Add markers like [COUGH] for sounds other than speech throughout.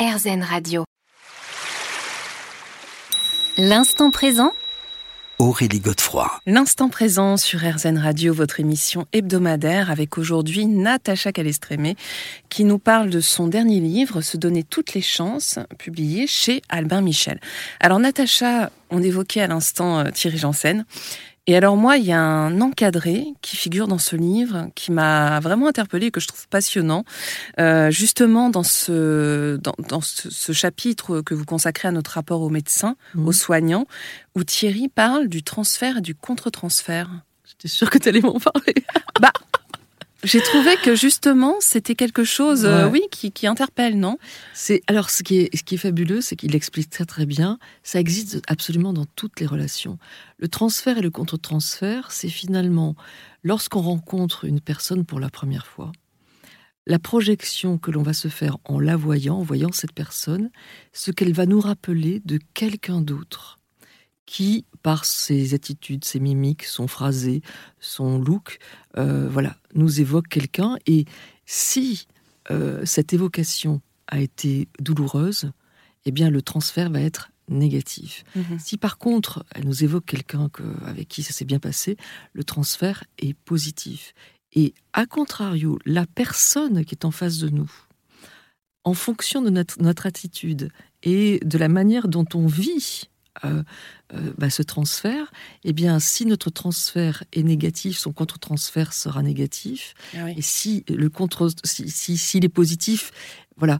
RZN Radio. L'instant présent Aurélie Godefroy. L'instant présent sur RZN Radio, votre émission hebdomadaire avec aujourd'hui Natacha Calestrémé qui nous parle de son dernier livre, Se donner toutes les chances, publié chez Albin Michel. Alors Natacha, on évoquait à l'instant euh, Thierry Janssen. Et alors moi, il y a un encadré qui figure dans ce livre qui m'a vraiment interpellée et que je trouve passionnant, euh, justement dans ce dans, ce, chapitre que vous consacrez à notre rapport aux médecins, mmh. aux soignants, où Thierry parle du transfert et du contre-transfert. J'étais sûre que tu allais m'en parler. bah, j'ai trouvé que justement, c'était quelque chose, euh, oui, qui, qui, interpelle, non? C'est alors ce qui est, ce qui est fabuleux, c'est qu'il explique très très bien. Ça existe absolument dans toutes les relations. Le transfert et le contre-transfert, c'est finalement lorsqu'on rencontre une personne pour la première fois, la projection que l'on va se faire en la voyant, en voyant cette personne, ce qu'elle va nous rappeler de quelqu'un d'autre qui, par ses attitudes, ses mimiques, son phrasé, son look, euh, voilà, nous évoque quelqu'un. Et si euh, cette évocation a été douloureuse, eh bien le transfert va être négatif. Mhm. Si par contre elle nous évoque quelqu'un avec qui ça s'est bien passé, le transfert est positif. Et à contrario, la personne qui est en face de nous, en fonction de notre, notre attitude et de la manière dont on vit euh, euh, bah, ce transfert, eh bien, si notre transfert est négatif, son contre-transfert sera négatif. Ah et si le contre, si, s'il est positif, voilà.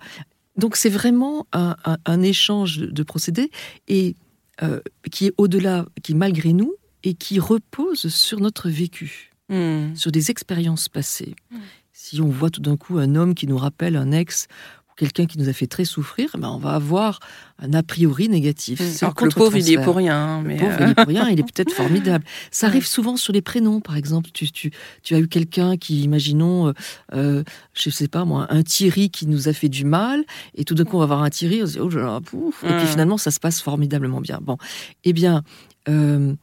Donc c'est vraiment un, échange de, procédés et euh, qui est au-delà, qui malgré nous et qui repose sur notre vécu, hmm. sur des expériences passées. Hmm. Si on voit tout d'un coup un homme qui nous rappelle un ex quelqu'un qui nous a fait très souffrir, ben on va avoir un a priori négatif. Mmh. Alors que le pauvre, il est pour rien. Hein, mais le pauvre, il est pour rien, il est peut-être [LAUGHS] formidable. Ça arrive souvent sur les prénoms, par exemple. Tu, tu, tu as eu quelqu'un qui, imaginons, euh, euh, je sais pas moi, un Thierry qui nous a fait du mal, et tout d'un coup, on va avoir un Thierry, on se dit, oh, pouf, et puis mmh. finalement, ça se passe formidablement bien. Bon, eh bien, euh,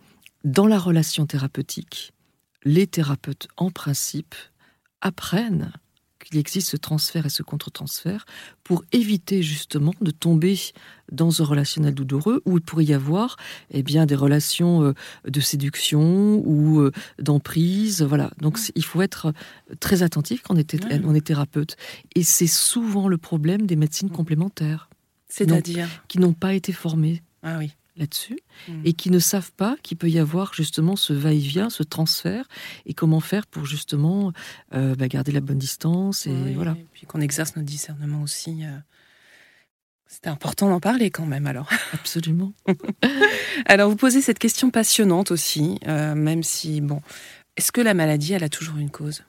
dans la relation thérapeutique, les thérapeutes, en principe, apprennent qu'il existe ce transfert et ce contre-transfert pour éviter justement de tomber dans un relationnel douloureux où il pourrait y avoir eh bien des relations euh, de séduction ou euh, d'emprise voilà. Donc il faut être très attentif quand on est, on est thérapeute. Et c'est souvent le problème des médecines complémentaires. C'est-à-dire? qui n'ont pas été formées. Ah oui là-dessus hmm. et qui ne savent pas qu'il peut y avoir justement ce va-et-vient, ce transfert et comment faire pour justement euh, bah, garder la bonne distance et voilà. Et puis qu'on exerce notre discernement aussi. Euh, C'était important d'en parler quand même alors. [LAUGHS] Absolument. [LAUGHS] alors vous posez cette question passionnante aussi, euh, même si bon, est-ce que la maladie elle a toujours une cause?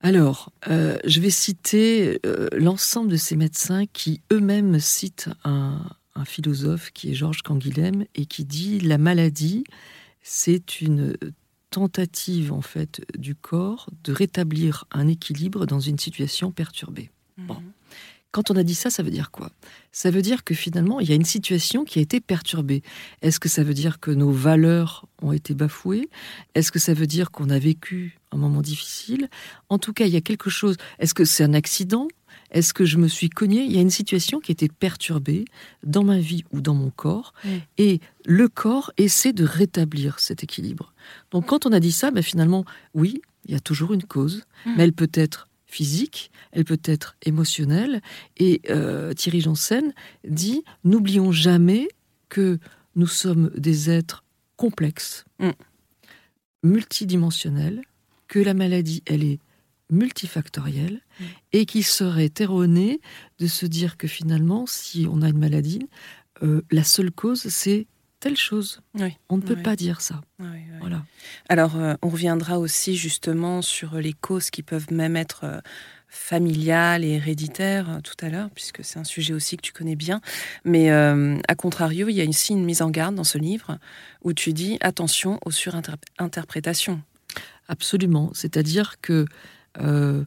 Alors, je vais citer l'ensemble de ces médecins qui eux-mêmes citent un, un philosophe qui est Georges Canguilhem et qui dit la maladie, c'est une tentative en fait du corps de rétablir un équilibre dans une situation perturbée. Mhm. Bon. Quand on a dit ça, ça veut dire quoi? Ça veut dire que finalement, il y a une situation qui a été perturbée. Est-ce que ça veut dire que nos valeurs ont été bafouées? Est-ce que ça veut dire qu'on a vécu un moment difficile? En tout cas, il y a quelque chose. Est-ce que c'est un accident? Est-ce que je me suis cogné Il y a une situation qui était perturbée dans ma vie ou dans mon corps, et le corps essaie de rétablir cet équilibre. Donc quand on a dit ça, ben finalement, oui, il y a toujours une cause, mm. mais elle peut être physique, elle peut être émotionnelle. Et euh, Thierry Janssen dit n'oublions jamais que nous sommes des êtres complexes, mm. multidimensionnels, que la maladie, elle est multifactoriel mm. et qui serait erroné de se dire que finalement, si on a une maladie, euh, la seule cause, c'est telle chose. On ne peut pas dire ça. voilà. Alors, euh, on reviendra aussi justement sur les causes qui peuvent même être euh, familiales et héréditaires tout à l'heure, puisque c'est un sujet aussi que tu connais bien. Mais à contrario, il y a aussi une mise en garde dans ce livre où tu dis attention aux surinterprétations. Absolument. C'est-à-dire que euh,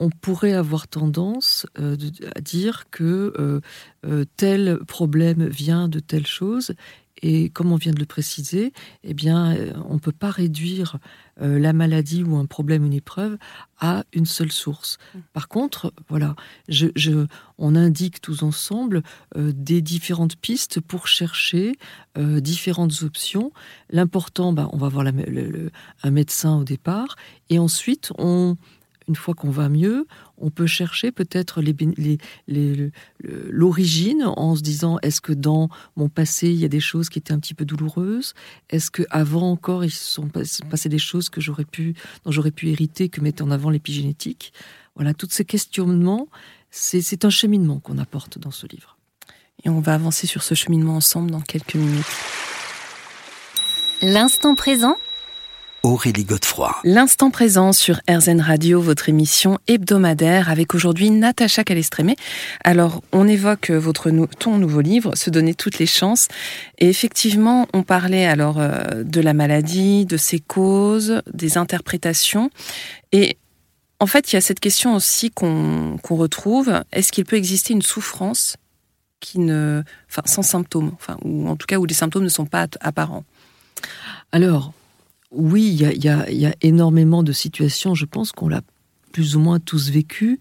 on pourrait avoir tendance euh, à dire que euh, tel problème vient de telle chose Et comme on vient de le préciser, eh bien, euh, on ne peut pas réduire euh, la maladie ou un problème, une épreuve, à une seule source. Mm. Par contre, voilà, je, on indique tous ensemble euh, des différentes pistes pour chercher différentes options. L'important, bah, on va voir un médecin au départ, et ensuite, on, une fois qu'on va mieux, on peut chercher peut-être l'origine en se disant est-ce que dans mon passé il y a des choses qui étaient un petit peu douloureuses? Est-ce que avant encore il se sont passé des choses que j'aurais pu dont j'aurais pu hériter que mettait en avant l'épigénétique? Voilà, tous ces questionnements, c'est un cheminement qu'on apporte dans ce livre. Et on va avancer sur ce cheminement ensemble dans quelques minutes. L'instant présent Aurélie Godefroy. L'instant présent sur RZN Radio, votre émission hebdomadaire avec aujourd'hui Natacha Calestrémé. Alors, on évoque votre ton nouveau livre, Se donner toutes les chances. Et effectivement, on parlait alors euh, de la maladie, de ses causes, des interprétations. Et en fait, il y a cette question aussi qu'on retrouve. Est-ce qu'il peut exister une souffrance qui ne, enfin, sans symptômes, enfin, ou en tout cas où les symptômes ne sont pas apparents? Alors, oui, il y a, énormément de situations, je pense qu'on l'a plus ou moins tous vécu,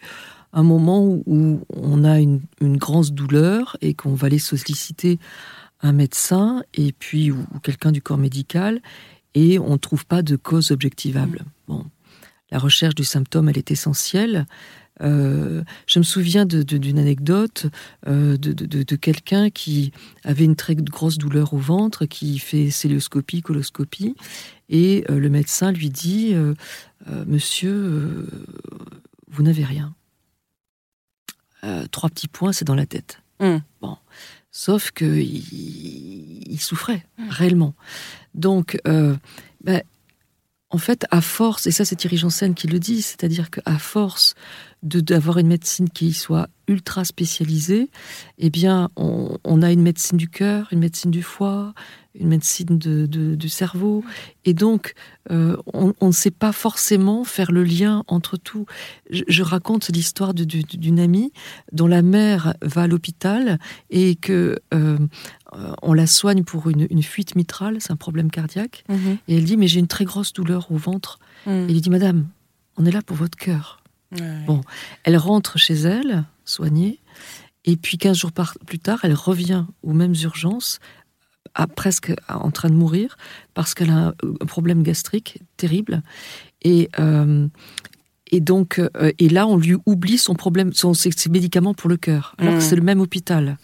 un moment où, on a une, grande douleur et qu'on va aller solliciter un médecin et puis ou, quelqu'un du corps médical et on ne trouve pas de cause objectivable. Bon, la recherche du symptôme, elle est essentielle. Euh, je me souviens d'une anecdote euh, de, quelqu'un qui avait une très grosse douleur au ventre, qui fait célioscopie, coloscopie, et euh, le médecin lui dit Monsieur, vous n'avez rien. trois petits points, c'est dans la tête. Mmh. Bon. Sauf qu'il il souffrait mmh. réellement. Donc, ben, en fait, à force, et ça c'est Thierry Janssen qui le dit, c'est-à-dire qu'à force d'avoir une médecine qui soit ultra spécialisée, eh bien, on, a une médecine du cœur, une médecine du foie, une médecine de, du cerveau, et donc euh, on, ne sait pas forcément faire le lien entre tout. Je, raconte l'histoire d'une amie dont la mère va à l'hôpital et que euh, on la soigne pour une, fuite mitrale, c'est un problème cardiaque, mhm. et elle dit mais j'ai une très grosse douleur au ventre. Mhm. Et il dit madame, on est là pour votre cœur. Bon, elle rentre chez elle, soignée, et puis 15 jours plus tard, elle revient aux mêmes urgences, à, presque en train de mourir, parce qu'elle a un, problème gastrique terrible. Et, euh, et donc, euh, et là, on lui oublie son problème, son, ses, médicaments pour le cœur, alors que mmh. c'est le même hôpital.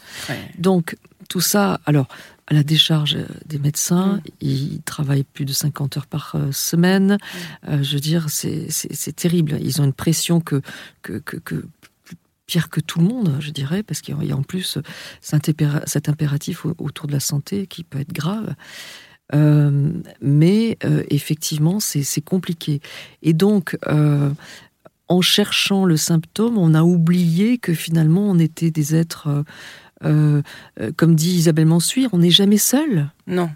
Donc, tout ça, alors, à la décharge euh, des médecins. Mm. Ils travaillent plus de 50 heures par euh, semaine. Mm. Euh, je veux dire, c'est terrible. Ils ont une pression que, que, que, pire que tout le monde, je dirais, parce qu'il y a en plus cet impératif autour de la santé qui peut être grave. mais effectivement, c'est compliqué. Et donc, en cherchant le symptôme, on a oublié que finalement, on était des êtres euh, euh, comme dit Isabelle Mansuire, on n'est jamais seul. Non.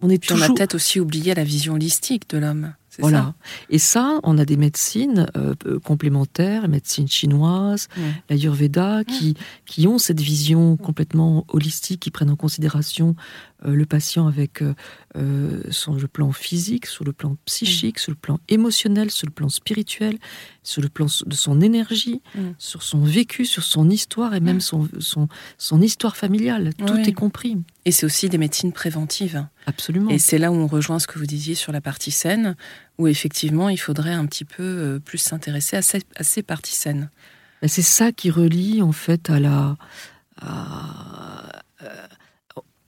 On est toujours. On a peut-être aussi oublié la vision holistique de l'homme. Voilà. Et ça, on a des médecines euh, complémentaires, la médecine chinoise, la l'Ayurveda, qui, qui ont cette vision complètement holistique, qui prennent en considération euh, le patient avec euh, euh, sur le plan physique, sur le plan psychique, mm. sur le plan émotionnel, sur le plan spirituel, sur le plan de son énergie, mm. sur son vécu, sur son histoire et même mm. son, son, son histoire familiale. Tout est compris. Et c'est aussi des médecines préventives. Absolument. Et c'est là où on rejoint ce que vous disiez sur la partie saine, où effectivement il faudrait un petit peu plus s'intéresser à, ces, à ces parties saines. Ben, c'est ça qui relie en fait à la... À,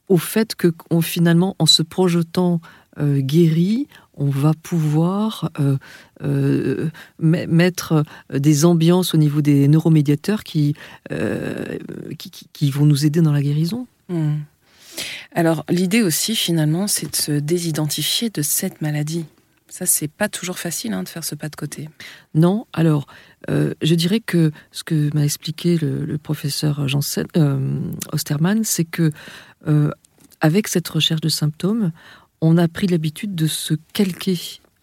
au fait que finalement, en se projetant euh, guéri, on va pouvoir euh, euh, mettre des ambiances au niveau des neuromédiateurs qui, qui, vont nous aider dans la guérison. Hmm. Alors l'idée aussi finalement, c'est de se désidentifier de cette maladie. Ça, c'est pas toujours facile hein, de faire ce pas de côté. Non, alors je dirais que ce que m'a expliqué le, professeur Janssen, Osterman, c'est que avec cette recherche de symptômes, on a pris l'habitude de se calquer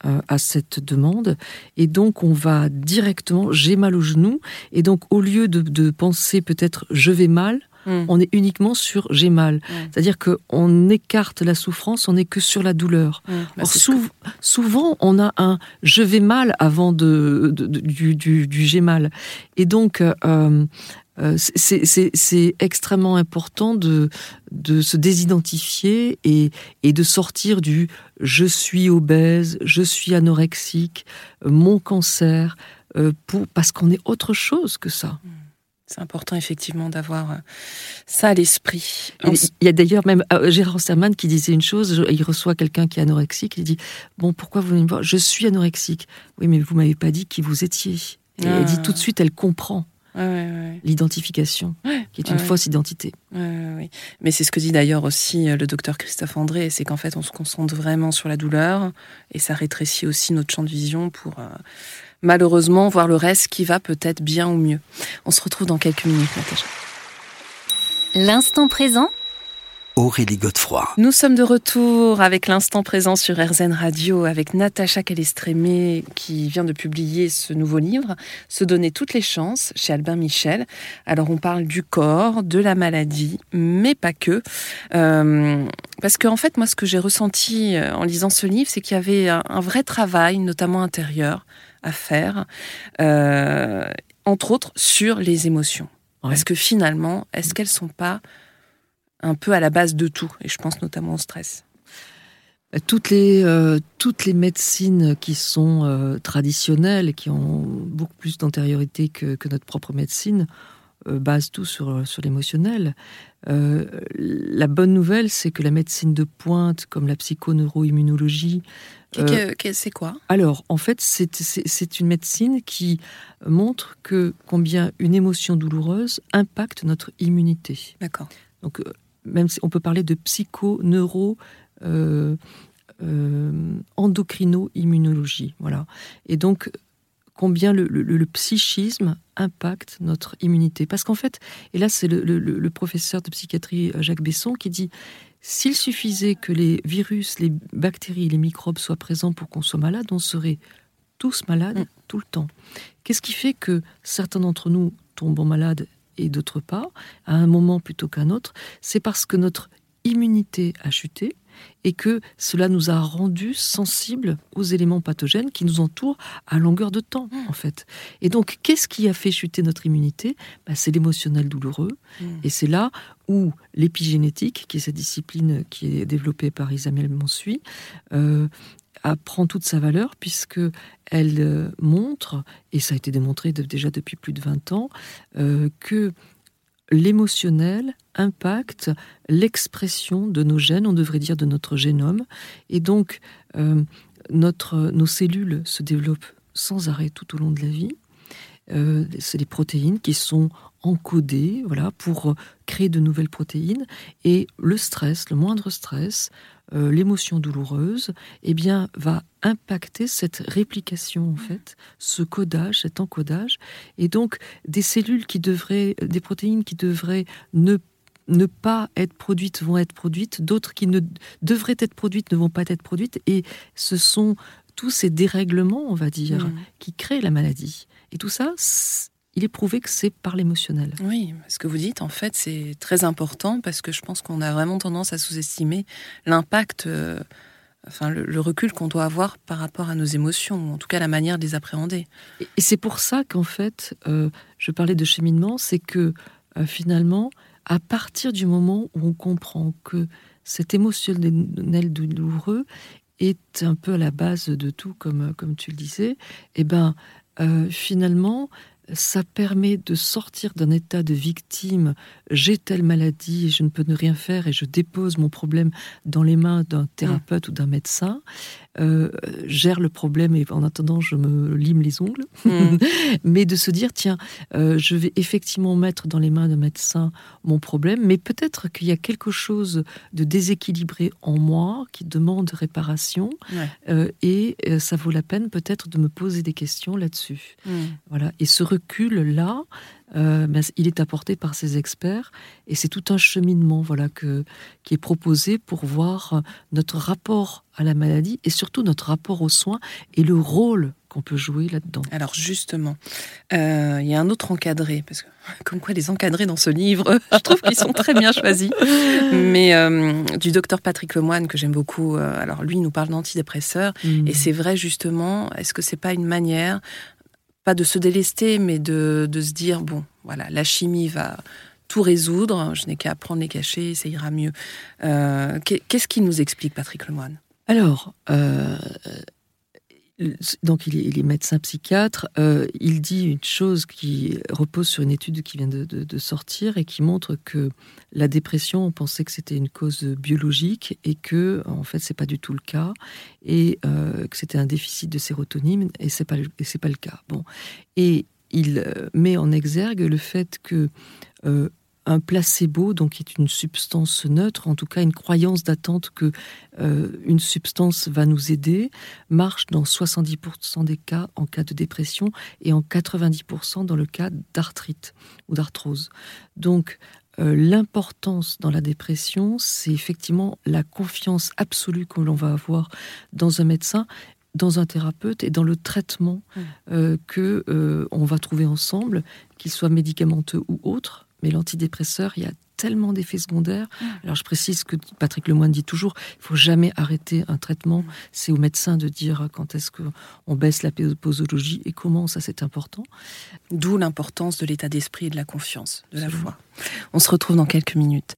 euh, à cette demande et donc on va directement j'ai mal au genou et donc au lieu de, penser peut-être je vais mal Mm. On est uniquement sur j'ai mal. Mm. C'est-à-dire qu'on écarte la souffrance, on n'est que sur la douleur. Mm. Bah, Or, que- souvent, on a un je vais mal avant de, de- de- du, du- du j'ai mal. Et donc, euh, euh, c'est- extrêmement important de, de se désidentifier et, et de sortir du je suis obèse, je suis anorexique, mon cancer, euh, pour, parce qu'on est autre chose que ça. C'est important effectivement d'avoir euh, ça à l'esprit. Il il y a d'ailleurs même euh, Gérard Osterman qui disait une chose, il reçoit quelqu'un qui est anorexique, il dit Bon, pourquoi vous venez me voir? Je suis anorexique. Oui, mais vous m'avez pas dit qui vous étiez. Et Ah. elle dit tout de suite, elle comprend Ouais, ouais, ouais. l'identification, qui est une fausse identité. Mais c'est ce que dit d'ailleurs aussi euh, le docteur Christophe André, c'est qu'en fait on se concentre vraiment sur la douleur et ça rétrécit aussi notre champ de vision pour euh, malheureusement voir le reste qui va peut-être bien ou mieux. On se retrouve dans quelques minutes, Natacha. L'instant présent Aurélie Godefroy. Nous sommes de retour avec l'instant présent sur RZN Radio avec Natacha Calestrémé qui vient de publier ce nouveau livre, Se donner toutes les chances chez Albin Michel. Alors on parle du corps, de la maladie, mais pas que. Euh, parce qu'en fait, moi ce que j'ai ressenti euh, en lisant ce livre, c'est qu'il y avait un, un vrai travail, notamment intérieur, à faire, euh, entre autres sur les émotions. Ouais. Parce que finalement, est-ce qu'elles sont pas un peu à la base de tout, et je pense notamment au stress. Toutes les, euh, toutes les médecines qui sont euh, traditionnelles et qui ont beaucoup plus d'antériorité que, que notre propre médecine euh, basent tout sur, sur l'émotionnel. La bonne nouvelle, c'est que la médecine de pointe, comme la psychoneuroimmunologie, Euh, c'est quoi? alors, en fait, c'est- une médecine qui montre que combien une émotion douloureuse impacte notre immunité. D'accord. Donc, euh, même si on peut parler de psycho, neuro, euh, euh, endocrino-immunologie. Voilà. Et donc, combien le, le- le psychisme impacte notre immunité. Parce qu'en fait, et là, c'est le, professeur de psychiatrie Jacques Besson qui dit s'il suffisait que les virus, les bactéries, les microbes soient présents pour qu'on soit malade, on serait tous malades Mm. tout le temps. Qu'est-ce qui fait que certains d'entre nous tombent malades et d'autres pas, à un moment plutôt qu'à un autre? C'est parce que notre immunité a chuté et que cela nous a rendus sensibles aux éléments pathogènes qui nous entourent à longueur de temps, Mm. en fait. Et donc, qu'est-ce qui a fait chuter notre immunité? Ben, C'est l'émotionnel douloureux. Mm. Et c'est là où l'épigénétique, qui est cette discipline qui est développée par Isabelle Monsuy, euh, prend toute sa valeur puisque elle euh, montre, et ça a été démontré de- déjà depuis plus de 20 ans, euh, que l'émotionnel impacte l'expression de nos gènes, on devrait dire de notre génome, et donc euh, notre, nos cellules se développent sans arrêt tout au long de la vie. Euh, c'est des protéines qui sont encodées voilà, pour créer de nouvelles protéines. Et le stress, le moindre stress, euh, l'émotion douloureuse, eh bien, va impacter cette réplication, en fait, ce codage, cet encodage. Et donc, des cellules qui devraient, des protéines qui devraient ne ne pas être produites vont être produites, d'autres qui ne devraient être produites ne vont pas être produites, et ce sont tous ces dérèglements, on va dire, Mm. qui créent la maladie. Et tout ça, il est prouvé que c'est par l'émotionnel. Oui, ce que vous dites, en fait, c'est très important parce que je pense qu'on a vraiment tendance à sous-estimer l'impact, euh, enfin le, le recul qu'on doit avoir par rapport à nos émotions, ou en tout cas la manière de les appréhender. Et, et c'est pour ça qu'en fait, euh, je parlais de cheminement, c'est que euh, finalement, à partir du moment où on comprend que cet émotionnel douloureux est un peu à la base de tout, comme, comme tu le disais, et ben euh, finalement, ça permet de sortir d'un état de victime. J'ai telle maladie je ne peux ne rien faire et je dépose mon problème dans les mains d'un thérapeute ou d'un médecin. Euh, gère le problème et en attendant je me lime les ongles. Mm. [LAUGHS] mais de se dire tiens, euh, je vais effectivement mettre dans les mains d'un médecin mon problème, mais peut-être qu'il y a quelque chose de déséquilibré en moi qui demande réparation Ouais. euh, et ça vaut la peine peut-être de me poser des questions là-dessus. Mm. Voilà. Et ce recul-là, euh, ben, il est apporté par ces experts et c'est tout un cheminement voilà, que, qui est proposé pour voir notre rapport à la maladie et surtout notre rapport aux soins et le rôle qu'on peut jouer là-dedans. Alors justement, euh, il y a un autre encadré, parce que [LAUGHS] comme quoi les encadrés dans ce livre, [LAUGHS] je trouve qu'ils sont très bien choisis, mais euh, du docteur Patrick Lemoine que j'aime beaucoup. Euh, alors lui, il nous parle d'antidépresseurs, Mm. et c'est vrai justement, est-ce que c'est pas une manière, pas de se délester, mais de, de se dire, bon, voilà, la chimie va tout résoudre, je n'ai qu'à prendre les cachets, ça ira mieux. Euh, qu'est- Qu'est-ce qu'il nous explique, Patrick Lemoine Alors, euh, donc il est, il est médecin psychiatre. euh, il dit une chose qui repose sur une étude qui vient de, sortir et qui montre que la dépression, on pensait que c'était une cause biologique et que en fait c'est pas du tout le cas et euh, que c'était un déficit de sérotonine et c'est pas c'est pas le cas. Bon, et il euh, met en exergue le fait que un placebo, donc qui est une substance neutre, en tout cas une croyance d'attente que euh, une substance va nous aider, marche dans 70% des cas en cas de dépression et en 90% dans le cas d'arthrite ou d'arthrose. Donc euh, l'importance dans la dépression, c'est effectivement la confiance absolue que l'on va avoir dans un médecin dans un thérapeute et dans le traitement Mm. euh, que euh, on va trouver ensemble, qu'il soit médicamenteux ou autre. Mais l'antidépresseur, il y a tellement d'effets secondaires. Alors je précise que Patrick Lemoine dit toujours, il faut jamais arrêter un traitement. C'est au médecin de dire quand est-ce que on baisse la posologie et comment. Ça, c'est important. D'où l'importance de l'état d'esprit et de la confiance, de la foi. On se retrouve dans quelques minutes.